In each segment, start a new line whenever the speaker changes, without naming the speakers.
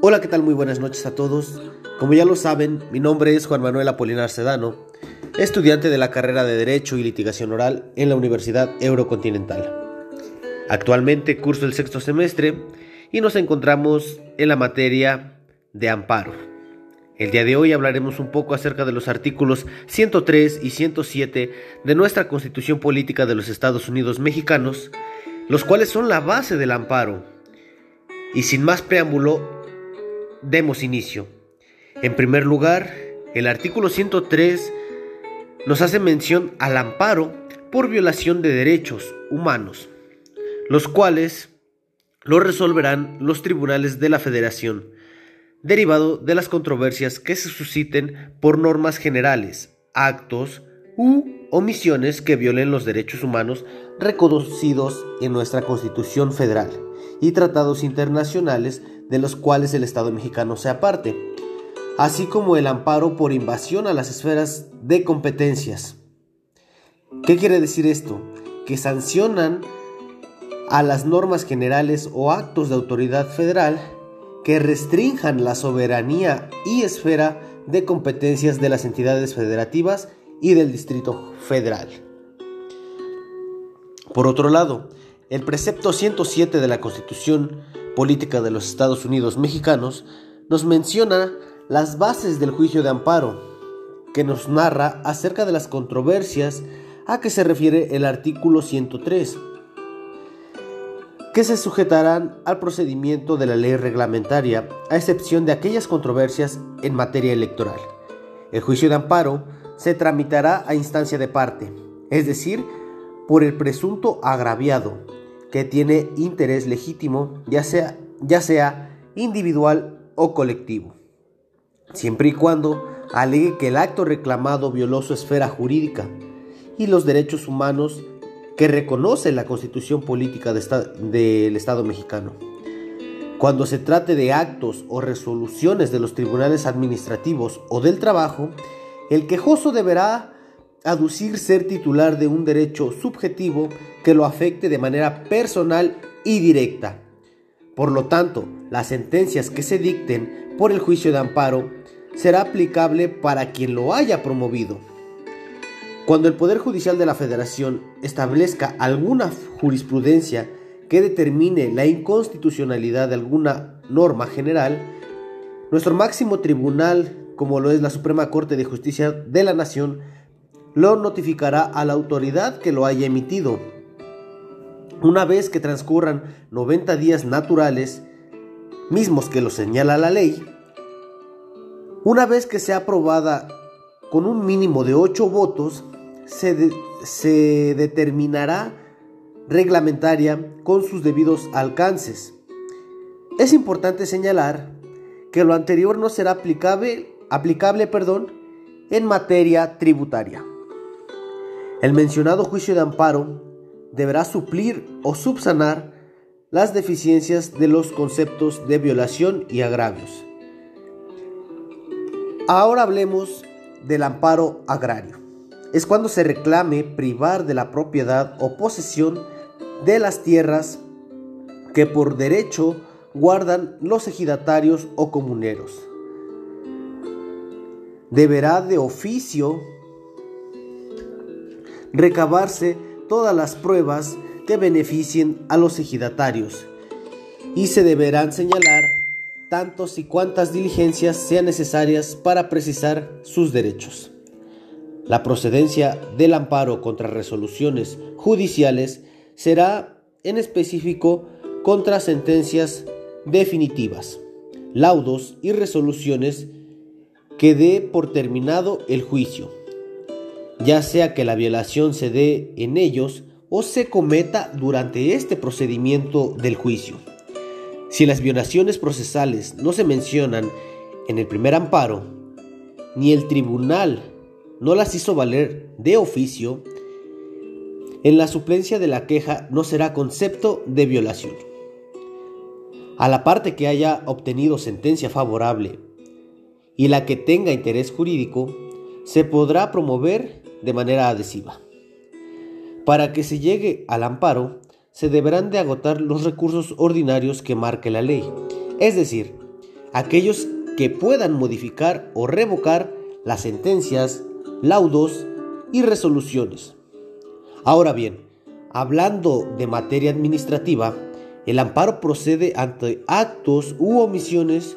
Hola, ¿qué tal? Muy buenas noches a todos. Como ya lo saben, mi nombre es Juan Manuel Apolinar Sedano, estudiante de la carrera de Derecho y Litigación Oral en la Universidad Eurocontinental. Actualmente curso el sexto semestre y nos encontramos en la materia de amparo. El día de hoy hablaremos un poco acerca de los artículos 103 y 107 de nuestra Constitución Política de los Estados Unidos Mexicanos, los cuales son la base del amparo. Y sin más preámbulo, demos inicio. En primer lugar, el artículo 103 nos hace mención al amparo por violación de derechos humanos, los cuales lo resolverán los tribunales de la Federación, derivado de las controversias que se susciten por normas generales, actos u omisiones que violen los derechos humanos reconocidos en nuestra Constitución Federal y tratados internacionales de los cuales el Estado mexicano sea parte, así como el amparo por invasión a las esferas de competencias. ¿Qué quiere decir esto? Que sancionan a las normas generales o actos de autoridad federal que restrinjan la soberanía y esfera de competencias de las entidades federativas y del Distrito Federal. Por otro lado, el precepto 107 de la Constitución Política de los Estados Unidos Mexicanos nos menciona las bases del juicio de amparo, que nos narra acerca de las controversias a que se refiere el artículo 103, que se sujetarán al procedimiento de la ley reglamentaria, a excepción de aquellas controversias en materia electoral. El juicio de amparo se tramitará a instancia de parte, es decir, por el presunto agraviado, que tiene interés legítimo, ya sea, ya sea individual o colectivo, siempre y cuando alegue que el acto reclamado violó su esfera jurídica y los derechos humanos que reconoce la Constitución Política del Estado mexicano. Cuando se trate de actos o resoluciones de los tribunales administrativos o del trabajo, el quejoso deberá aducir ser titular de un derecho subjetivo que lo afecte de manera personal y directa. Por lo tanto, las sentencias que se dicten por el juicio de amparo será aplicable para quien lo haya promovido. Cuando el Poder Judicial de la Federación establezca alguna jurisprudencia que determine la inconstitucionalidad de alguna norma general, nuestro máximo tribunal, como lo es la Suprema Corte de Justicia de la Nación, lo notificará a la autoridad que lo haya emitido. Una vez que transcurran 90 días naturales, mismos que lo señala la ley, una vez que sea aprobada con un mínimo de 8 votos, se, se determinará reglamentaria con sus debidos alcances. Es importante señalar que lo anterior no será aplicable, aplicable perdón, en materia tributaria. El mencionado juicio de amparo deberá suplir o subsanar las deficiencias de los conceptos de violación y agravios. Ahora hablemos del amparo agrario. Es cuando se reclame privar de la propiedad o posesión de las tierras que por derecho guardan los ejidatarios o comuneros. Deberá de oficio recabarse todas las pruebas que beneficien a los ejidatarios y se deberán señalar tantos y cuantas diligencias sean necesarias para precisar sus derechos. La procedencia del amparo contra resoluciones judiciales será en específico contra sentencias definitivas, laudos y resoluciones que dé por terminado el juicio ya sea que la violación se dé en ellos o se cometa durante este procedimiento del juicio. Si las violaciones procesales no se mencionan en el primer amparo, ni el tribunal no las hizo valer de oficio, en la suplencia de la queja no será concepto de violación. A la parte que haya obtenido sentencia favorable y la que tenga interés jurídico, se podrá promover de manera adhesiva. Para que se llegue al amparo, se deberán de agotar los recursos ordinarios que marque la ley, es decir, aquellos que puedan modificar o revocar las sentencias, laudos y resoluciones. Ahora bien, hablando de materia administrativa, el amparo procede ante actos u omisiones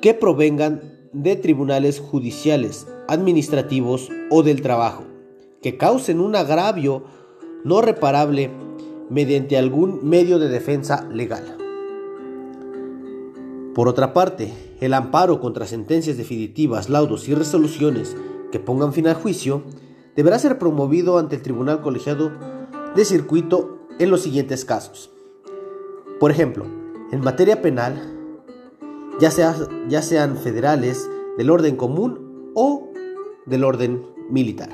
que provengan de tribunales judiciales, administrativos o del trabajo, que causen un agravio no reparable mediante algún medio de defensa legal. Por otra parte, el amparo contra sentencias definitivas, laudos y resoluciones que pongan fin al juicio deberá ser promovido ante el Tribunal Colegiado de Circuito en los siguientes casos. Por ejemplo, en materia penal, ya, ya sean federales, del orden común o del orden militar.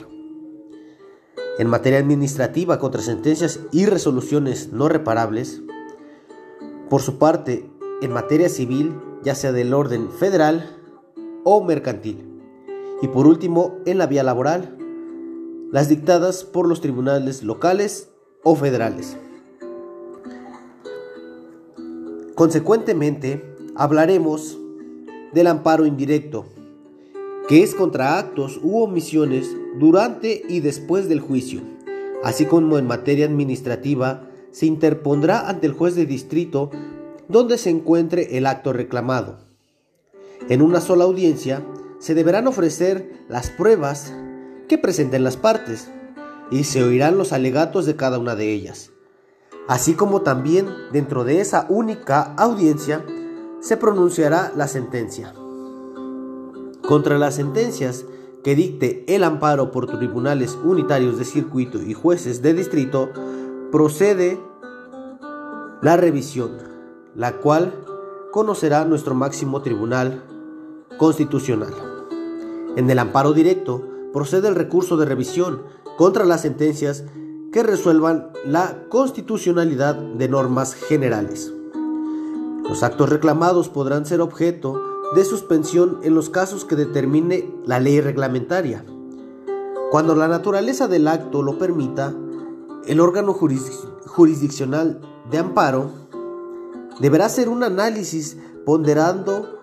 En materia administrativa contra sentencias y resoluciones no reparables, por su parte, en materia civil, ya sea del orden federal o mercantil. Y por último, en la vía laboral, las dictadas por los tribunales locales o federales. Consecuentemente, hablaremos del amparo indirecto, que es contra actos u omisiones durante y después del juicio, así como en materia administrativa se interpondrá ante el juez de distrito donde se encuentre el acto reclamado. En una sola audiencia se deberán ofrecer las pruebas que presenten las partes y se oirán los alegatos de cada una de ellas. Así como también dentro de esa única audiencia se pronunciará la sentencia. Contra las sentencias que dicte el amparo por tribunales unitarios de circuito y jueces de distrito, procede la revisión la cual conocerá nuestro máximo tribunal constitucional. En el amparo directo procede el recurso de revisión contra las sentencias que resuelvan la constitucionalidad de normas generales. Los actos reclamados podrán ser objeto de suspensión en los casos que determine la ley reglamentaria. Cuando la naturaleza del acto lo permita, el órgano jurisdiccional de amparo deberá ser un análisis ponderando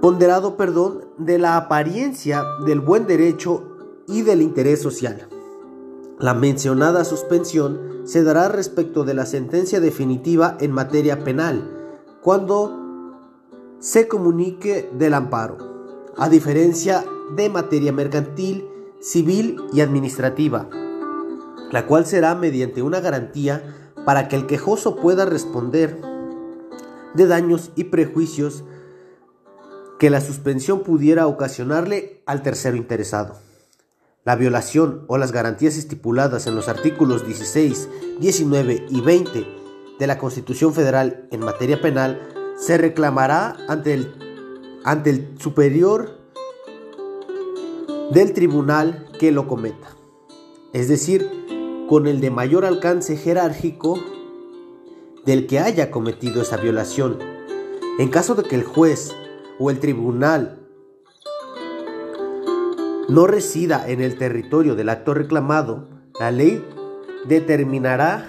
ponderado, perdón, de la apariencia del buen derecho y del interés social. La mencionada suspensión se dará respecto de la sentencia definitiva en materia penal, cuando se comunique del amparo, a diferencia de materia mercantil, civil y administrativa, la cual será mediante una garantía para que el quejoso pueda responder de daños y prejuicios que la suspensión pudiera ocasionarle al tercero interesado. La violación o las garantías estipuladas en los artículos 16, 19 y 20 de la Constitución Federal en materia penal se reclamará ante el, ante el superior del tribunal que lo cometa, es decir, con el de mayor alcance jerárquico del que haya cometido esa violación. En caso de que el juez o el tribunal no resida en el territorio del acto reclamado, la ley determinará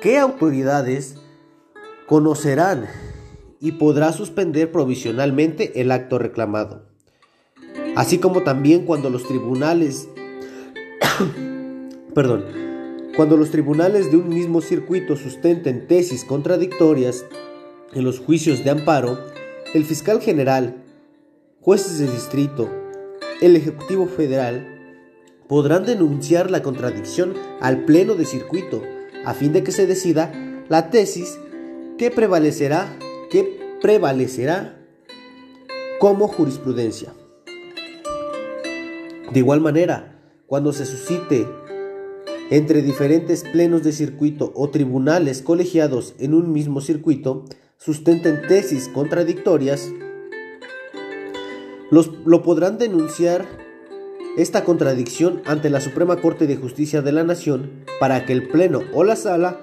qué autoridades conocerán y podrá suspender provisionalmente el acto reclamado. Así como también cuando los tribunales perdón, cuando los tribunales de un mismo circuito sustenten tesis contradictorias en los juicios de amparo, el fiscal general, jueces de distrito, el Ejecutivo Federal podrán denunciar la contradicción al Pleno de Circuito a fin de que se decida la tesis que prevalecerá, que prevalecerá como jurisprudencia. De igual manera, cuando se suscite entre diferentes plenos de circuito o tribunales colegiados en un mismo circuito sustenten tesis contradictorias, los, lo podrán denunciar esta contradicción ante la Suprema Corte de Justicia de la Nación para que el Pleno o la Sala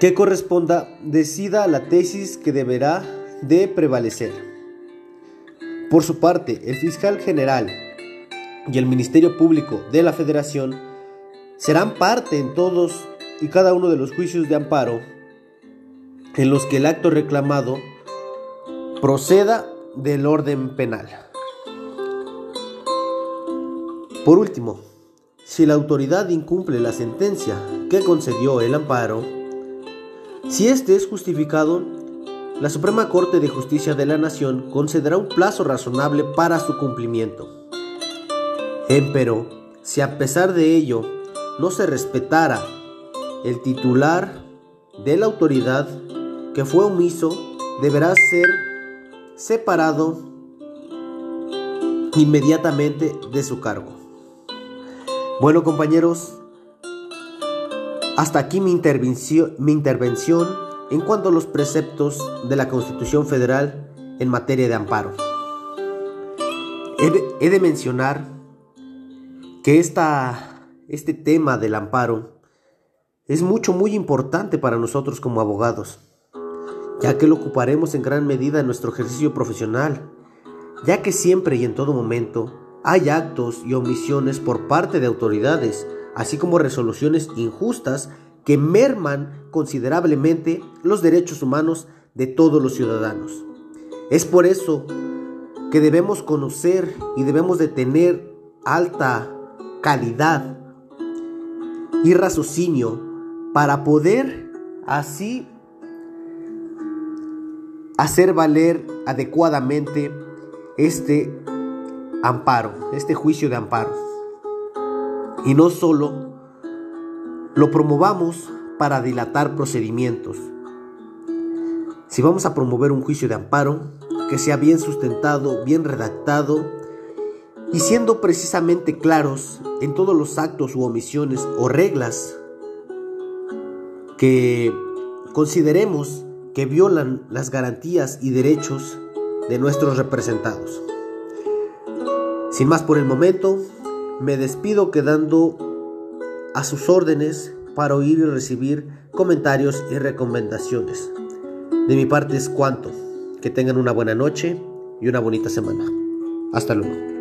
que corresponda decida la tesis que deberá de prevalecer. Por su parte, el fiscal general y el Ministerio Público de la Federación serán parte en todos y cada uno de los juicios de amparo en los que el acto reclamado proceda del orden penal. Por último, si la autoridad incumple la sentencia que concedió el amparo, si éste es justificado, la Suprema Corte de Justicia de la Nación concederá un plazo razonable para su cumplimiento. Empero, si a pesar de ello no se respetara el titular de la autoridad que fue omiso, deberá ser separado inmediatamente de su cargo. Bueno compañeros, hasta aquí mi intervención, en cuanto a los preceptos de la Constitución Federal en materia de amparo. He de, mencionar que esta, este tema del amparo es mucho, muy importante para nosotros como abogados, ya que lo ocuparemos en gran medida en nuestro ejercicio profesional, ya que siempre y en todo momento hay actos y omisiones por parte de autoridades, así como resoluciones injustas que merman considerablemente los derechos humanos de todos los ciudadanos. Es por eso que debemos conocer y debemos de tener alta calidad y raciocinio para poder así hacer valer adecuadamente este amparo, este juicio de amparo. Y no solo lo promovamos para dilatar procedimientos. Si vamos a promover un juicio de amparo, que sea bien sustentado, bien redactado y siendo precisamente claros en todos los actos u omisiones o reglas que consideremos que violan las garantías y derechos de nuestros representados. Sin más por el momento, me despido quedando a sus órdenes para oír y recibir comentarios y recomendaciones. De mi parte es cuanto. Que tengan una buena noche y una bonita semana. Hasta luego.